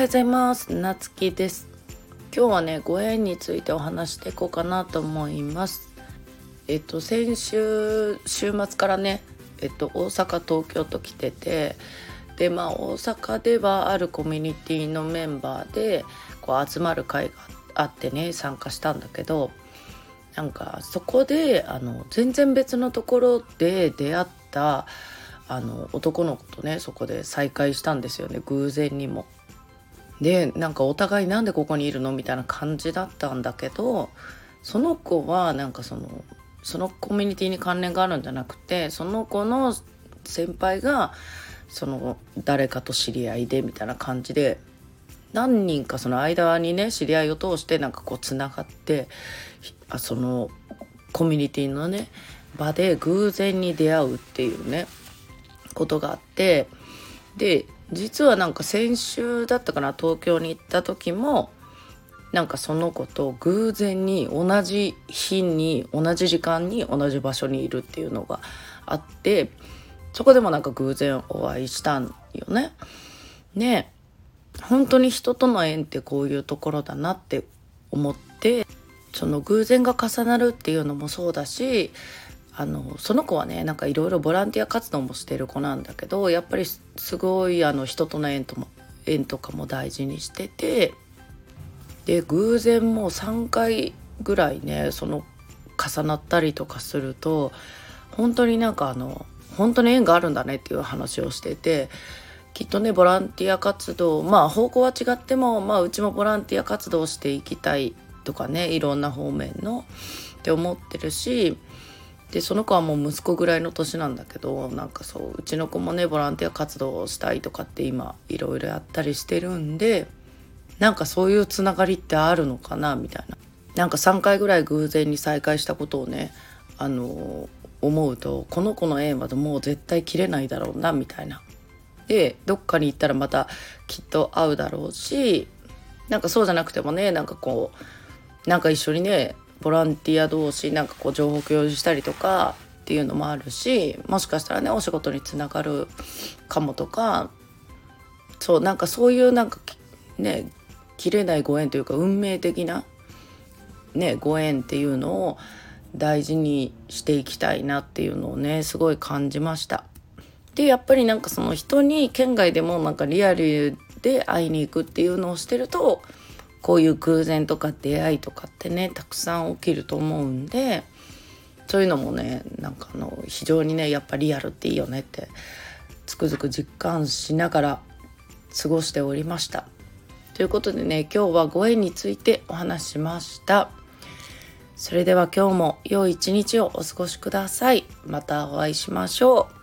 はようございます。なつきです。今日はねご縁についてお話していこうかなと思います。えっと先週週末からねえっと大阪東京と来ててでまあ大阪ではあるコミュニティのメンバーでこう集まる会があってね参加したんだけどなんかそこであの全然別のところで出会ったあの男の子とねそこで再会したんですよね。偶然にも。でなんかお互いなんでここにいるの？みたいな感じだったんだけどその子はなんかそのそのコミュニティに関連があるんじゃなくてその子の先輩がその誰かと知り合いでみたいな感じで何人かその間にね知り合いを通してなんかこうつながってあそのコミュニティのね場で偶然に出会うっていうねことがあってで実はなんか先週だったかな東京に行った時もなんかその子と偶然に同じ日に同じ時間に同じ場所にいるっていうのがあってそこでもなんか偶然お会いしたんよね。ね本当に人との縁ってこういうところだなって思ってその偶然が重なるっていうのもそうだしあのその子はねなんかいろいろボランティア活動もしてる子なんだけどやっぱりすごいあの人との縁とも縁とかも大事にしててで偶然もう3回ぐらいねその重なったりとかすると本当になんかあの本当に縁があるんだねっていう話をしててきっとねボランティア活動まあ方向は違っても、まあ、うちもボランティア活動していきたいとかねいろんな方面のって思ってるしでその子はもう息子ぐらいの年なんだけどなんかそううちの子もねボランティア活動をしたいとかって今いろいろやったりしてるんでなんかそういうつながりってあるのかなみたいななんか3回ぐらい偶然に再会したことをねあの思うとこの子の縁はもう絶対切れないだろうなみたいな。でどっかに行ったらまたきっと会うだろうしなんかそうじゃなくてもねなんかこうなんか一緒にねボランティア同士なんかこう情報共有したりとかっていうのもあるしもしかしたらねお仕事につながるかもとかそうなんかそういうなんかね切れないご縁というか運命的なねご縁っていうのを大事にしていきたいなっていうのをねすごい感じました。でやっぱりなんかその人に県外でもなんかリアルで会いに行くっていうのをしてるとこういう偶然とか出会いとかってねたくさん起きると思うんでそういうのもねなんかあの非常にねやっぱリアルっていいよねってつくづく実感しながら過ごしておりました。ということでね今日はご縁についてお話しました。それでは今日も良い一日をお過ごしください。またお会いしましょう。